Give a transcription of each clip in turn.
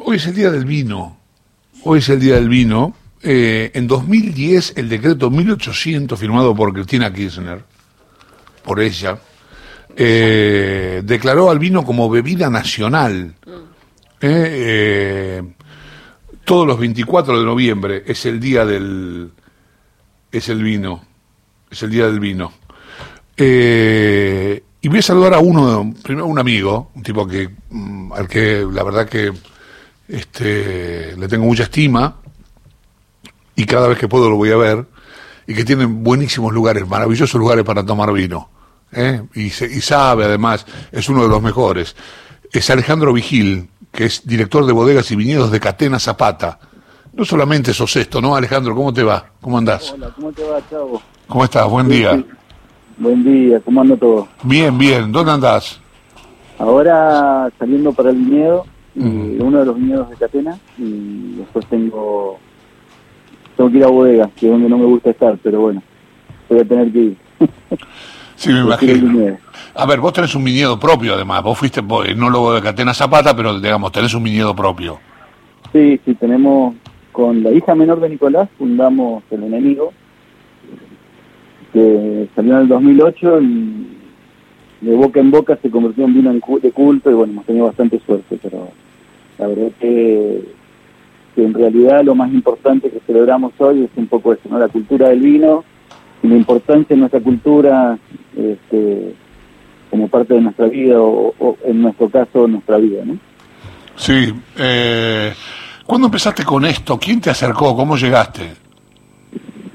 Hoy es el día del vino. Hoy es el día del vino. Eh, en 2010, el decreto 1800, firmado por Cristina Kirchner, por ella, eh, declaró al vino como bebida nacional. Eh, todos los 24 de noviembre es el día del. es el vino. Es el día del vino. y voy a saludar a uno, primero un amigo, un tipo que, mm, al que la verdad que este, le tengo mucha estima y cada vez que puedo lo voy a ver y que tiene buenísimos lugares, maravillosos lugares para tomar vino. ¿eh? Y, y sabe además, es uno de los mejores. Es Alejandro Vigil, que es director de bodegas y viñedos de Catena Zapata. No solamente sos esto, ¿no, Alejandro? ¿Cómo te va? ¿Cómo andás? Hola, ¿cómo te va, Chavo? ¿Cómo estás? Buen día. Buen día, ¿cómo anda todo? Bien, bien. ¿Dónde andás? Ahora saliendo para el viñedo, uno de los viñedos de Catena, y después tengo tengo que ir a bodegas, que es donde no me gusta estar, pero bueno, voy a tener que ir. sí, me imagino. A ver, vos tenés un viñedo propio además, vos fuiste enólogo de Catena Zapata, pero digamos, tenés un viñedo propio. Sí, sí, tenemos, con la hija menor de Nicolás, fundamos El Enemigo, que salió en el 2008 y de boca en boca se convirtió en vino de culto y bueno, hemos tenido bastante suerte, pero la verdad es que, en realidad lo más importante que celebramos hoy es un poco eso, ¿no? La cultura del vino y la importancia de nuestra cultura este, como parte de nuestra vida o, en nuestro caso nuestra vida, ¿no? Sí. Eh, ¿Cuándo empezaste con esto? ¿Quién te acercó? ¿Cómo llegaste?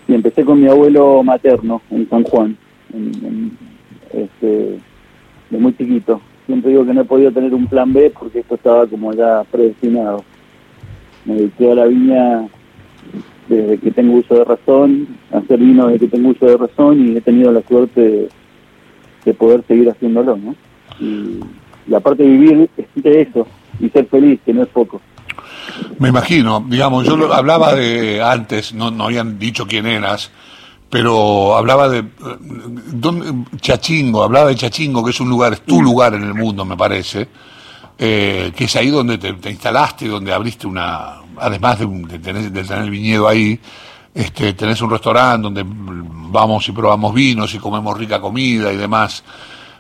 Y empecé con mi abuelo materno en San Juan. este, de muy chiquito. Siempre digo que no he podido tener un plan B porque esto estaba como ya predestinado. Me dediqué a la viña desde que tengo uso de razón, a hacer vino desde que tengo uso de razón y he tenido la suerte de, poder seguir haciéndolo, ¿no? Y, aparte de vivir de eso y ser feliz, que no es poco. Me imagino, digamos, yo lo, hablaba de antes, no, no habían dicho quién eras, pero hablaba de Chachingo, hablaba de Chachingo, que es un lugar, es tu lugar en el mundo, me parece, eh, que es ahí donde te, instalaste, donde abriste una, además de, tener, el viñedo ahí, este, tenés un restaurante donde vamos y probamos vinos y comemos rica comida y demás.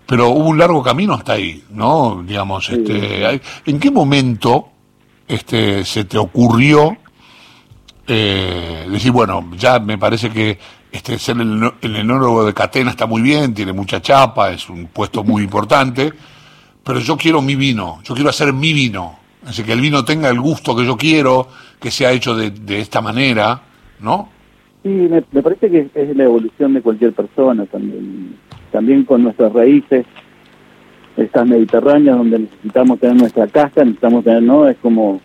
Pero hubo un largo camino hasta ahí, ¿no? Digamos, este, ¿en qué momento este, se te ocurrió eh, decir, bueno, ya me parece que este, ser el, el enólogo de Catena está muy bien, tiene mucha chapa, es un puesto muy importante, pero yo quiero mi vino, yo quiero hacer mi vino, así que el vino tenga el gusto que yo quiero, que sea hecho de, esta manera, ¿no? Sí, me, parece que es la evolución de cualquier persona también, también con nuestras raíces, estas mediterráneas donde necesitamos tener nuestra casa, necesitamos tener, ¿no? Es como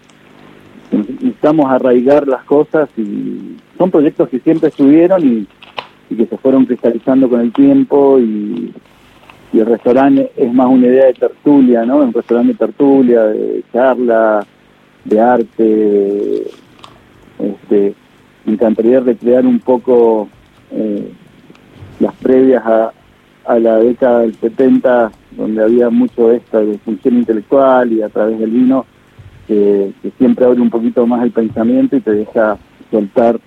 necesitamos arraigar las cosas y son proyectos que siempre estuvieron y, que se fueron cristalizando con el tiempo y, el restaurante es más una idea de tertulia, ¿no? Un restaurante de tertulia, de charla, de arte. Este, me encantaría recrear un poco eh, las previas a, la década del 70, donde había mucho esta de función intelectual y a través del vino que, siempre abre un poquito más el pensamiento y te deja soltar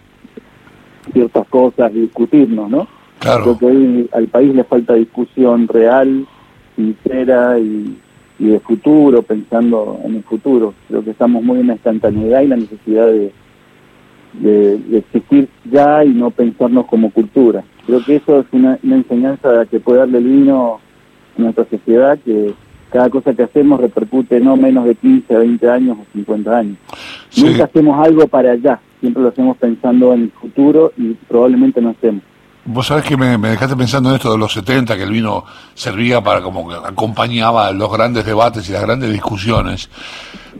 ciertas cosas discutirnos, ¿no? Claro. Creo que hoy al país le falta discusión real, sincera y, de futuro, pensando en el futuro. Creo que estamos muy en la instantaneidad y la necesidad de, de, existir ya y no pensarnos como cultura. Creo que eso es una, una enseñanza que puede darle el vino a nuestra sociedad que cada cosa que hacemos repercute no menos de 15, 20 años o 50 años. Nunca hacemos algo para allá, siempre lo hacemos pensando en el futuro y probablemente no hacemos. Vos sabés que me, dejaste pensando en esto de los 70, que el vino servía para como que acompañaba los grandes debates y las grandes discusiones.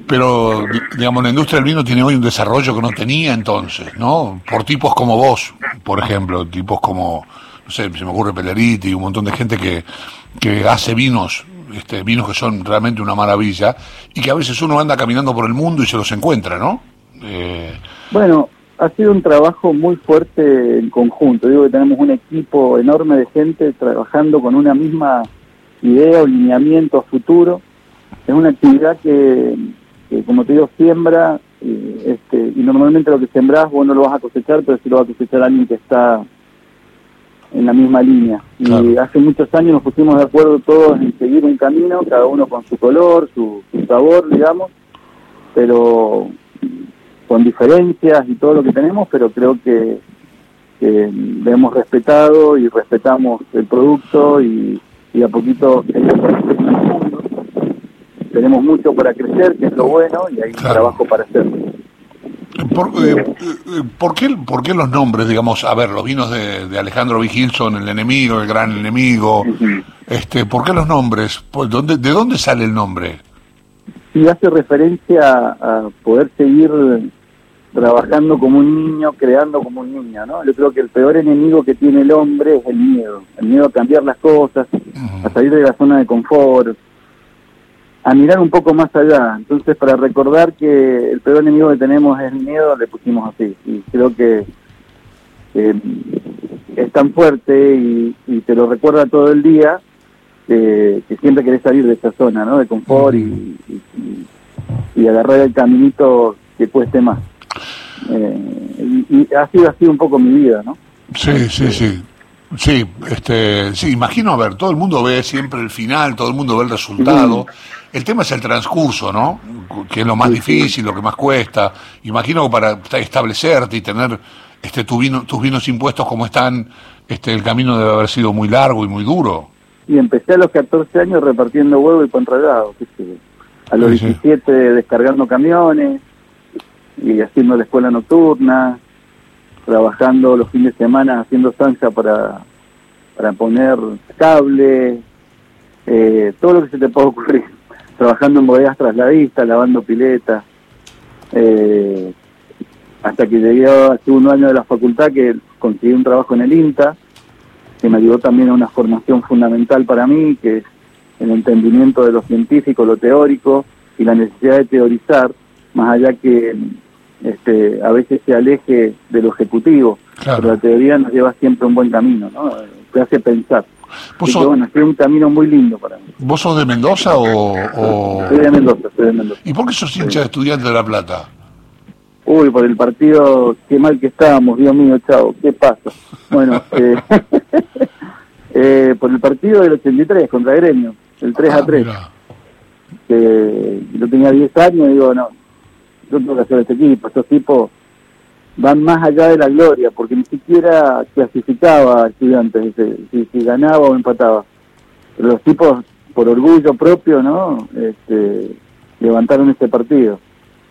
Pero, digamos, la industria del vino tiene hoy un desarrollo que no tenía entonces, ¿no? Por tipos como vos, por ejemplo, tipos como, no sé, se me ocurre Peleriti un montón de gente que, que hace vinos este, vinos que son realmente una maravilla y que a veces uno anda caminando por el mundo y se los encuentra, ¿no? Eh, bueno, ha sido un trabajo muy fuerte en conjunto. Digo que tenemos un equipo enorme de gente trabajando con una misma idea o lineamiento a futuro. Es una actividad que, que, como te digo, siembra, eh, este, y normalmente lo que sembrás vos no lo vas a cosechar, pero sí lo va a cosechar alguien que está en la misma línea. Y hace muchos años nos pusimos de acuerdo todos en seguir un camino, cada uno con su color, su, sabor, digamos, pero con diferencias y todo lo que tenemos, pero creo que, que hemos respetado y respetamos el producto y, y a poquito tenemos mucho para crecer, que es lo bueno, y hay trabajo para hacer. ¿Por, eh, eh, ¿por, qué, ¿Por qué los nombres, digamos, a ver, los vinos de, de Alejandro Vigilson, el enemigo, el gran enemigo, este, ¿por qué los nombres? ¿Dónde, ¿De dónde sale el nombre? Sí, hace referencia a poder seguir trabajando como un niño, creando como un niño, ¿no? Yo creo que el peor enemigo que tiene el hombre es el miedo, el miedo a cambiar las cosas, a salir de la zona de confort, a mirar un poco más allá. Entonces, para recordar que el peor enemigo que tenemos es el miedo, le pusimos así. Y creo que es tan fuerte y, te lo recuerda todo el día que, siempre querés salir de esa zona, ¿no? De confort y, y, agarrar el caminito que cueste más. Eh, y, ha sido así un poco mi vida, ¿no? Sí, sí, sí. Sí, este, sí, imagino, a ver, todo el mundo ve siempre el final, todo el mundo ve el resultado. El tema es el transcurso, ¿no? Que es lo más difícil, lo que más cuesta. Imagino que para establecerte y tener este tu vino, tus vinos impuestos como están, este el camino debe haber sido muy largo y muy duro. Y empecé a los 14 años repartiendo huevo y pan A los 17 descargando camiones y haciendo la escuela nocturna trabajando los fines de semana haciendo zanja para, para poner cable, eh, todo lo que se te pueda ocurrir, trabajando en bodegas trasladistas, lavando piletas, eh, hasta que llegué hace un año de la facultad que conseguí un trabajo en el INTA, que me ayudó también a una formación fundamental para mí, que es el entendimiento de lo científico, lo teórico y la necesidad de teorizar, más allá que este, a veces se aleje de lo ejecutivo, pero la teoría nos lleva siempre un buen camino, ¿no? Te hace pensar. bueno, es un camino muy lindo para mí. ¿Vos sos de Mendoza o...? Soy de Mendoza, soy de Mendoza. ¿Y por qué sos hincha de estudiante de La Plata? Uy, por el partido, qué mal que estábamos, Dios mío, chao, ¿qué pasa? Bueno, eh, eh, por el partido del 83 contra Gremio, el 3 a 3. Ah, que yo tenía 10 años y digo, no, yo tengo que hacer este equipo. Estos tipos van más allá de la gloria, porque ni siquiera clasificaba a estudiantes, si, si ganaba o empataba. Pero los tipos, por orgullo propio, ¿no? Este, levantaron este partido.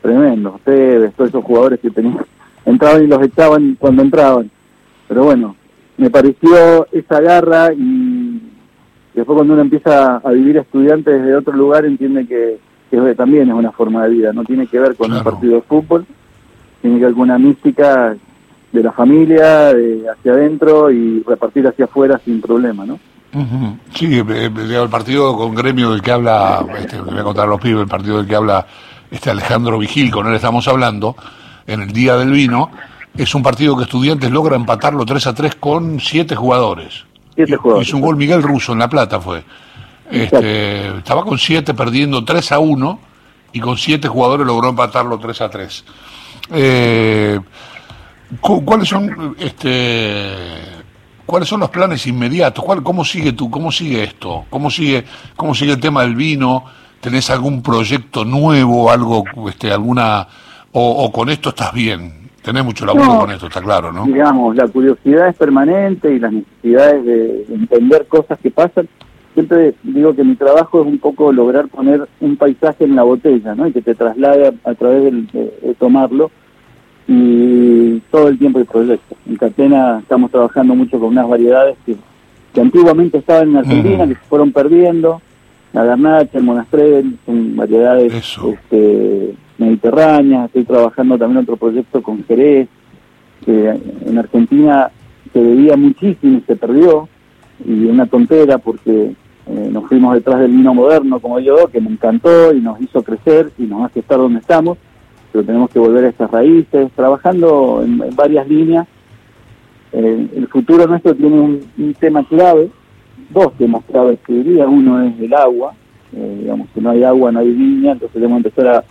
Tremendo. Ustedes, todos esos jugadores que tenían, entraban y los echaban cuando entraban. Pero bueno, me pareció esa garra y después cuando uno empieza a vivir estudiantes desde otro lugar entiende que que también es una forma de vida, no tiene que ver con un partido de fútbol, tiene que ver con una mística de la familia, de hacia adentro y repartir hacia afuera sin problema, ¿no? Sí, eh, eh, el partido con gremio del que habla, este, voy a contar a los pibes, el partido del que habla este Alejandro Vigil, con él estamos hablando, en el Día del Vino, es un partido que Estudiantes logra empatarlo 3 a 3 con 7 jugadores. Siete jugadores. Hizo un gol Miguel Russo en La Plata, fue. Este, estaba con 7 perdiendo 3 a 1 y con 7 jugadores logró empatarlo 3 a 3. Eh, ¿Cuáles son este cuáles son los planes inmediatos? ¿Cuál, ¿Cómo sigue tú? ¿Cómo sigue esto? ¿Cómo sigue cómo sigue el tema del vino? ¿Tenés algún proyecto nuevo, algo este alguna o, con esto estás bien? Tenés mucho laburo con esto, está claro, ¿no? Digamos, la curiosidad es permanente y las necesidades de entender cosas que pasan siempre digo que mi trabajo es un poco lograr poner un paisaje en la botella, ¿no? Y que te traslade a, través de, tomarlo. Y todo el tiempo el proyecto. En Catena estamos trabajando mucho con unas variedades que, antiguamente estaban en Argentina, que se fueron perdiendo. La garnacha, el monastrel, son variedades este, mediterráneas. Estoy trabajando también otro proyecto con Jerez, que en Argentina se veía muchísimo y se perdió y una tontera porque eh, nos fuimos detrás del vino moderno como yo, que me encantó y nos hizo crecer y nos hace estar donde estamos, pero tenemos que volver a estas raíces, trabajando en, varias líneas. Eh, el futuro nuestro tiene un, tema clave, dos temas claves que diría, uno es el agua, eh, digamos que no hay agua, no hay viña, entonces tenemos que empezar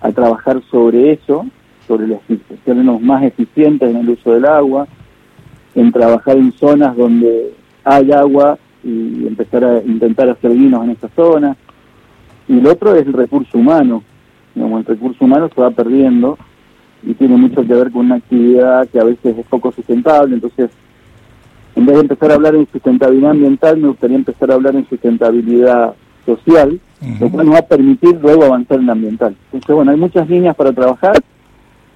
a, trabajar sobre eso, sobre los sernos más eficientes en el uso del agua, en trabajar en zonas donde hay agua y empezar a intentar hacer vinos en esa zona. Y el otro es el recurso humano. Como el recurso humano se va perdiendo y tiene mucho que ver con una actividad que a veces es poco sustentable. Entonces, en vez de empezar a hablar en sustentabilidad ambiental, me gustaría empezar a hablar en sustentabilidad social, lo cual nos va a permitir luego avanzar en la ambiental. Entonces, bueno, hay muchas líneas para trabajar.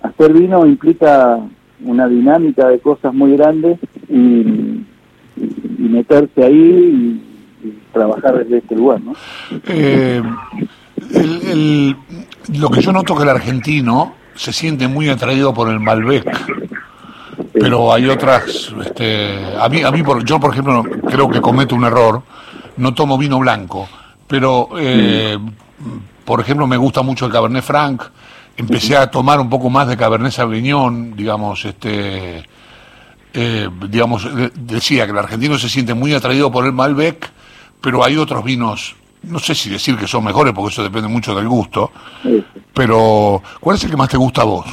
Hacer vino implica una dinámica de cosas muy grandes y, meterse ahí y, trabajar desde este lugar, ¿no? Eh, lo que yo noto que el argentino se siente muy atraído por el Malbec pero hay otras este, a mí a mí por, yo por ejemplo creo que cometo un error no tomo vino blanco pero eh, por ejemplo me gusta mucho el Cabernet Franc empecé a tomar un poco más de Cabernet Sauvignon digamos este eh, digamos decía que el argentino se siente muy atraído por el Malbec pero hay otros vinos no sé si decir que son mejores porque eso depende mucho del gusto pero ¿cuál es el que más te gusta a vos?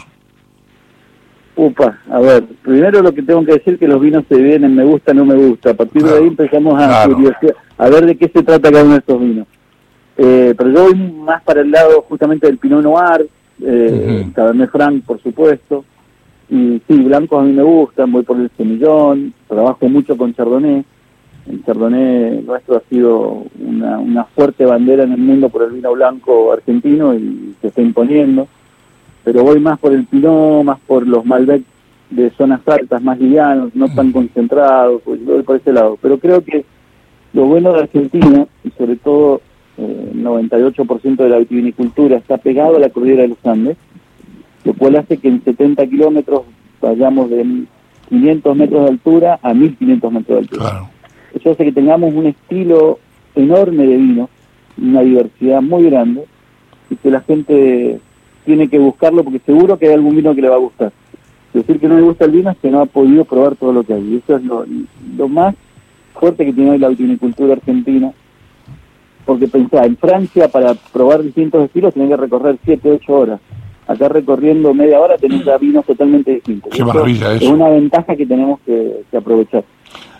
Upa, a ver, primero lo que tengo que decir que los vinos se vienen me gusta, no me gusta. A partir de ahí empezamos a, a ver de qué se trata cada uno de estos vinos. Eh, pero yo voy más para el lado justamente del Pinot Noir, eh, Cabernet Franc, por supuesto. Y sí, blancos a mí me gustan, voy por el semillón, trabajo mucho con Chardonnay. El Chardonnay nuestro ha sido una, una fuerte bandera en el mundo por el vino blanco argentino y se está imponiendo pero voy más por el Pinot, más por los Malbec de zonas altas, más livianos, no tan concentrados, pues voy por ese lado. Pero creo que lo bueno de Argentina, y sobre todo eh, el 98% de la vitivinicultura está pegado a la cordillera de los Andes, lo cual hace que en 70 kilómetros vayamos de 500 metros de altura a 1500 metros de altura. Eso hace que tengamos un estilo enorme de vino, una diversidad muy grande, y que la gente tiene que buscarlo porque seguro que hay algún vino que le va a gustar. Decir que no le gusta el vino es que no ha podido probar todo lo que hay. Y eso es lo, más fuerte que tiene hoy la viticultura argentina. Porque pensá, en Francia para probar distintos estilos tenés que recorrer 7, 8 horas. Acá recorriendo media hora tenés ya vinos totalmente distintos. Qué maravilla Es una ventaja que tenemos que aprovechar.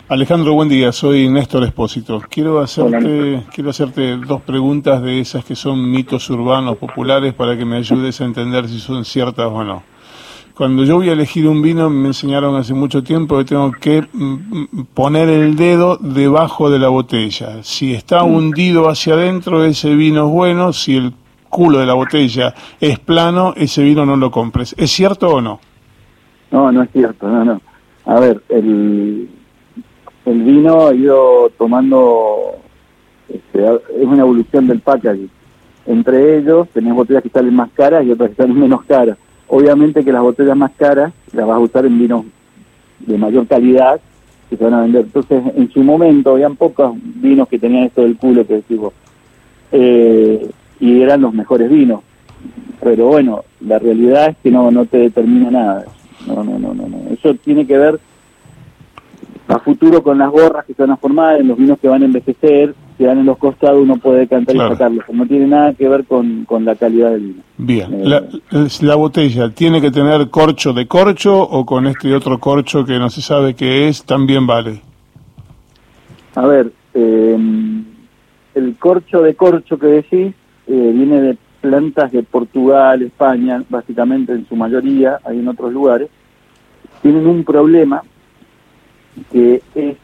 Alejandro, buen día. Soy Néstor Espósito. Quiero hacerte, quiero hacerte dos preguntas de esas que son mitos urbanos populares para que me ayudes a entender si son ciertas o no. Cuando yo voy a elegir un vino, me enseñaron hace mucho tiempo que tengo que mm, mm, poner el dedo debajo de la botella. Si está mm. hundido hacia adentro, ese vino es bueno. Si el culo de la botella es plano, ese vino no lo compres. ¿Es cierto o no? No, no es cierto, no, no. A ver, el, el vino ha ido tomando, este, es una evolución del packaging. Entre ellos tenés botellas que salen más caras y otras que salen menos caras. Obviamente que las botellas más caras las vas a usar en vinos de mayor calidad que se van a vender. Entonces, en su momento habían pocos vinos que tenían esto del culo que decimos, eh, y eran los mejores vinos. Pero bueno, la realidad es que no, no te determina nada. No, no, no, no, no. Eso tiene que ver a futuro con las gorras que se van a formar, en los vinos que van a envejecer, que van en los costados, uno puede cantar y sacarlos. No tiene nada que ver con, con la calidad del vino. Bien. Eh, la, botella tiene que tener corcho de corcho o con este otro corcho que no se sabe qué es, también vale. A ver, eh, el corcho de corcho que decís eh, viene de plantas de Portugal, España, básicamente en su mayoría, hay en otros lugares. Tienen un problema que es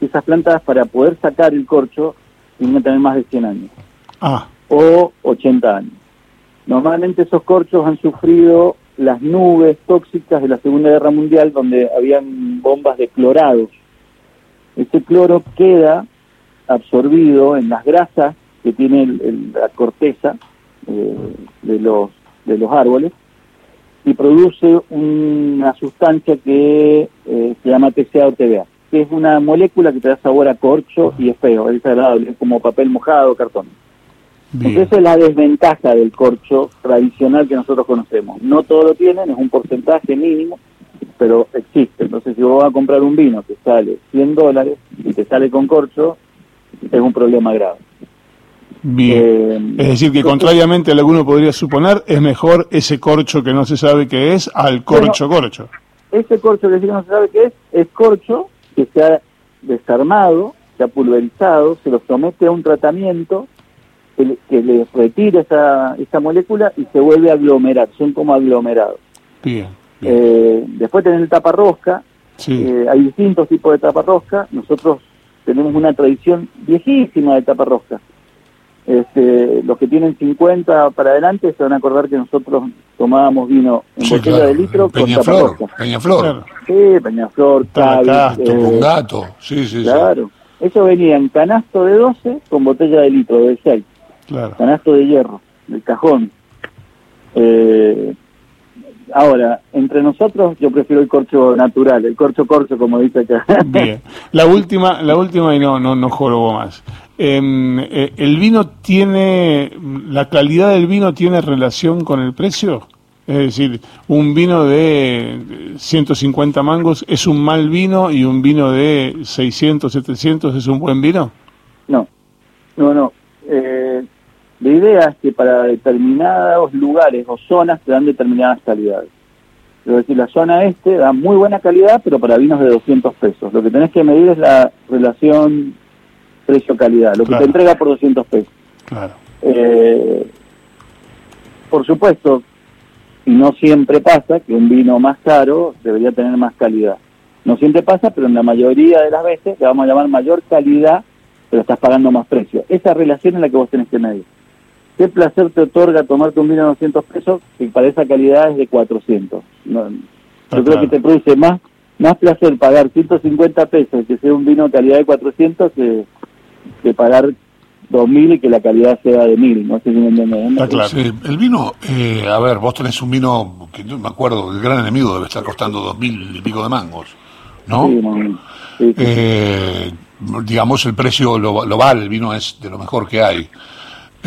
esas plantas para poder sacar el corcho tienen que tener más de 100 años ah. o 80 años. Normalmente esos corchos han sufrido las nubes tóxicas de la Segunda Guerra Mundial donde habían bombas de clorados. Ese cloro queda absorbido en las grasas que tiene la corteza eh, de, los, de los árboles y produce una sustancia que eh, se llama TCA o TVA, que es una molécula que te da sabor a corcho y es feo, es desagradable, es como papel mojado, cartón. Entonces esa es la desventaja del corcho tradicional que nosotros conocemos. No todo lo tienen, es un porcentaje mínimo, pero existe. Entonces si vos vas a comprar un vino que sale 100 dólares y te sale con corcho, es un problema grave. Bien. Eh, es decir, que contrariamente a lo que uno podría suponer, es mejor ese corcho que no se sabe qué es al corcho corcho. Ese corcho que no se sabe qué es, es corcho que se ha desarmado, se ha pulverizado, se lo somete a un tratamiento que le, retira esa, esa molécula y se vuelve a aglomerar, son como aglomerados. Bien. Eh, después tenés el taparrosca, eh, hay distintos tipos de taparrosca, nosotros tenemos una tradición viejísima de taparrosca. Este, los que tienen 50 para adelante se van a acordar que nosotros tomábamos vino en botella de litro con taparrosca. Peñaflor. Sí, Peñaflor, Cádiz, eh, gato, sí, sí, Claro. Eso venía en canasto de 12 con botella de litro de 6. Claro. Canasto de hierro, del cajón. Eh, Ahora, entre nosotros yo prefiero el corcho natural, el corcho corcho como dice acá. Bien. La última, la última y no no no jorobo más. Em, eh, ¿El vino tiene, la calidad del vino tiene relación con el precio? Es decir, un vino de 150 mangos es un mal vino y un vino de 600, 700 es un buen vino? No, no, no. Eh, la idea es que para determinados lugares o zonas te dan determinadas calidades. Es decir, la zona este da muy buena calidad, pero para vinos de 200 pesos. Lo que tenés que medir es la relación precio-calidad, lo que te entrega por 200 pesos. Claro. Eh, por supuesto, y no siempre pasa que un vino más caro debería tener más calidad. No siempre pasa, pero en la mayoría de las veces te vamos a llamar mayor calidad, pero estás pagando más precio. Esa relación es la que vos tenés que medir. ¿Qué placer te otorga tomarte un vino de 200 pesos que para esa calidad es de 400? yo creo que te produce más más placer pagar 150 pesos que sea un vino de calidad de 400 que, que pagar 2.000 y que la calidad sea de 1.000. No sé si me entiendes. Claro. el vino, eh, a ver, vos tenés un vino que no me acuerdo, el gran enemigo debe estar costando 2.000 y pico de mangos, ¿no? Sí, eh, digamos, el precio lo, lo vale, el vino es de lo mejor que hay.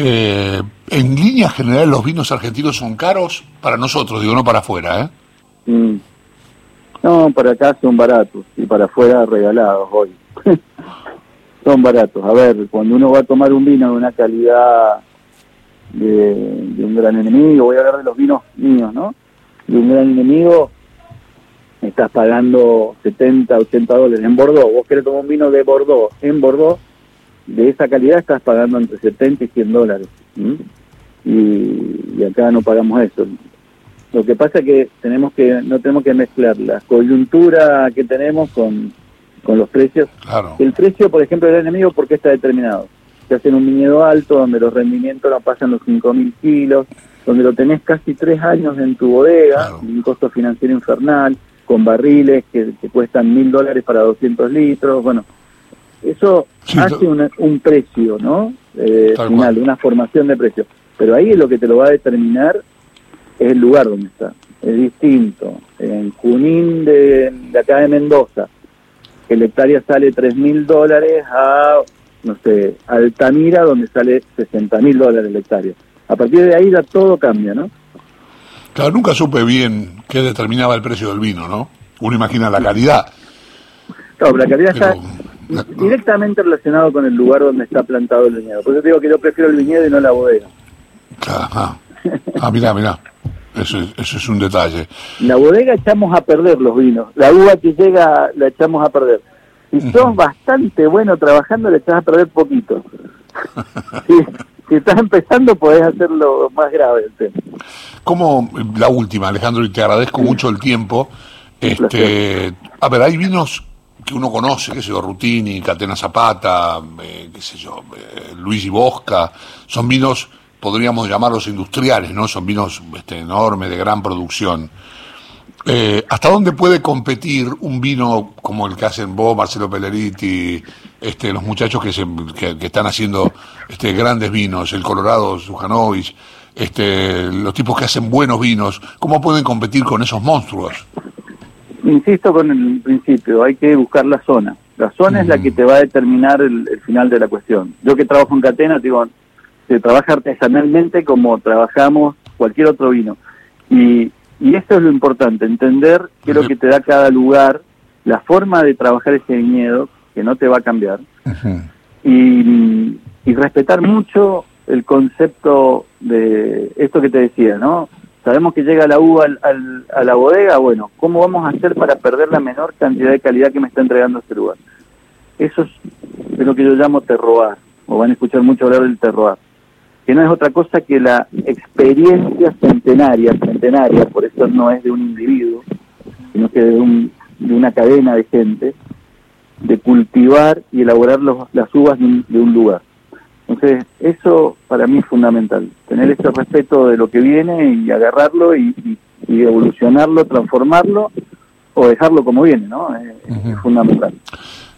Eh, en línea general, los vinos argentinos son caros para nosotros, digo, no para afuera, ¿eh? Mm. No, para acá son baratos y para afuera regalados hoy. son baratos. A ver, cuando uno va a tomar un vino de una calidad de, un gran enemigo, voy a hablar de los vinos míos, ¿no? De un gran enemigo, estás pagando 70, 80 dólares en Bordeaux. Vos querés tomar un vino de Bordeaux en Bordeaux, de esa calidad estás pagando entre 70 y 100 dólares. Y, acá no pagamos eso. Lo que pasa es que tenemos que no tenemos que mezclar la coyuntura que tenemos con, con los precios. El precio, por ejemplo, del enemigo, porque está determinado? Se hace en un viñedo alto, donde los rendimientos no pasan los 5.000 kilos, donde lo tenés casi tres años en tu bodega, un costo financiero infernal, con barriles que, que cuestan mil dólares para 200 litros. Bueno, eso hace un precio, ¿no? Eh, final, una formación de precio. Pero ahí lo que te lo va a determinar es el lugar donde está. Es distinto. En Junín de, acá de Mendoza, el hectárea sale tres mil dólares a, no sé, Altamira, donde sale 60 mil dólares el hectárea. A partir de ahí ya todo cambia, ¿no? Claro, nunca supe bien qué determinaba el precio del vino, ¿no? Uno imagina la calidad. No, la calidad está directamente relacionado con el lugar donde está plantado el viñedo. Por eso digo que yo prefiero el viñedo y no la bodega. Ah, ah mirá, mirá. Eso, eso es un detalle. la bodega echamos a perder los vinos. La uva que llega la echamos a perder. Si sos bastante bueno trabajando, le echas a perder poquito. si, estás empezando, podés hacerlo más grave el tema. Como la última, Alejandro, y te agradezco mucho el tiempo. Este, a ver, hay vinos que uno conoce, qué sé yo, Rutini, Catena Zapata, eh, qué sé yo, eh, Luigi Bosca, son vinos, podríamos llamarlos industriales, ¿no? Son vinos este, enormes, de gran producción. Eh, ¿Hasta dónde puede competir un vino como el que hacen vos, Marcelo Pelleriti, este, los muchachos que, se, que, están haciendo este, grandes vinos, el Colorado, Sujanovic, este, los tipos que hacen buenos vinos, ¿cómo pueden competir con esos monstruos? Insisto con el principio, hay que buscar la zona. La zona es la que te va a determinar el, final de la cuestión. Yo que trabajo en Catena, digo, se trabaja artesanalmente como trabajamos cualquier otro vino. Y, y eso es lo importante, entender qué es lo que te da cada lugar, la forma de trabajar ese viñedo, que no te va a cambiar. Y, y respetar mucho el concepto de esto que te decía, ¿no? Sabemos que llega la uva a la bodega, bueno, ¿cómo vamos a hacer para perder la menor cantidad de calidad que me está entregando este lugar? Eso es, lo que yo llamo terroir, o van a escuchar mucho hablar del terroir, que no es otra cosa que la experiencia centenaria, centenaria, por eso no es de un individuo, sino que de, un, de una cadena de gente, de cultivar y elaborar los, las uvas de un lugar. Entonces, eso para mí es fundamental, tener ese respeto de lo que viene y agarrarlo y, evolucionarlo, transformarlo o dejarlo como viene, ¿no? Es, fundamental.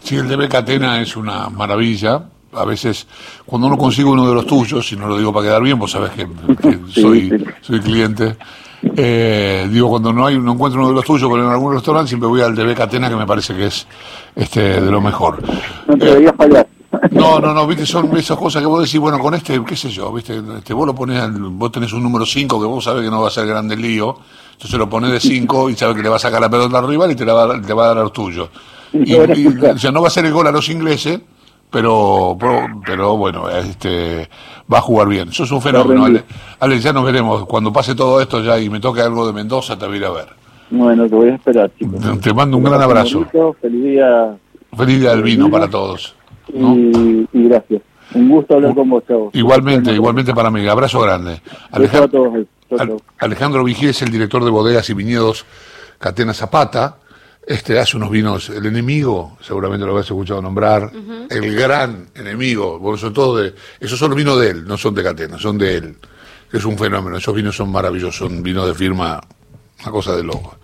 Sí, el de Catena es una maravilla. A veces, cuando uno consigue uno de los tuyos, y no lo digo para quedar bien, vos sabés que, soy, soy cliente, eh, digo, cuando no hay no encuentro uno de los tuyos, pero en algún restaurante siempre voy al de Catena, que me parece que es este de lo mejor. No te deberías fallar. No, no, no, viste, son esas cosas que vos decís, bueno, con este, qué sé yo, viste, este, vos lo pones, vos tenés un número 5 que vos sabés que no va a ser grande el lío, entonces lo pones de 5 y sabes que le va a sacar la pelota al rival y te, la va, te va a dar a los tuyos. Y, o sea, no va a ser el gol a los ingleses, pero, pero, bueno, este, va a jugar bien. Eso es un fenómeno, Ale. ya nos veremos. Cuando pase todo esto ya y me toque algo de Mendoza, te voy a ver. Bueno, te voy a esperar, chicos. Te mando un gran abrazo. Feliz día. Feliz día del vino para todos y, gracias. Un gusto hablar con vos, Chavo. Igualmente, igualmente para mí. Abrazo grande. Alejandro, Alejandro Vigil es el director de bodegas y viñedos Catena Zapata. Este hace unos vinos, el enemigo, seguramente lo habéis escuchado nombrar, el gran enemigo, bueno, sobre todo de, esos son los vinos de él, no son de Catena, son de él. Es un fenómeno, esos vinos son maravillosos, son vinos de firma, una cosa de loco.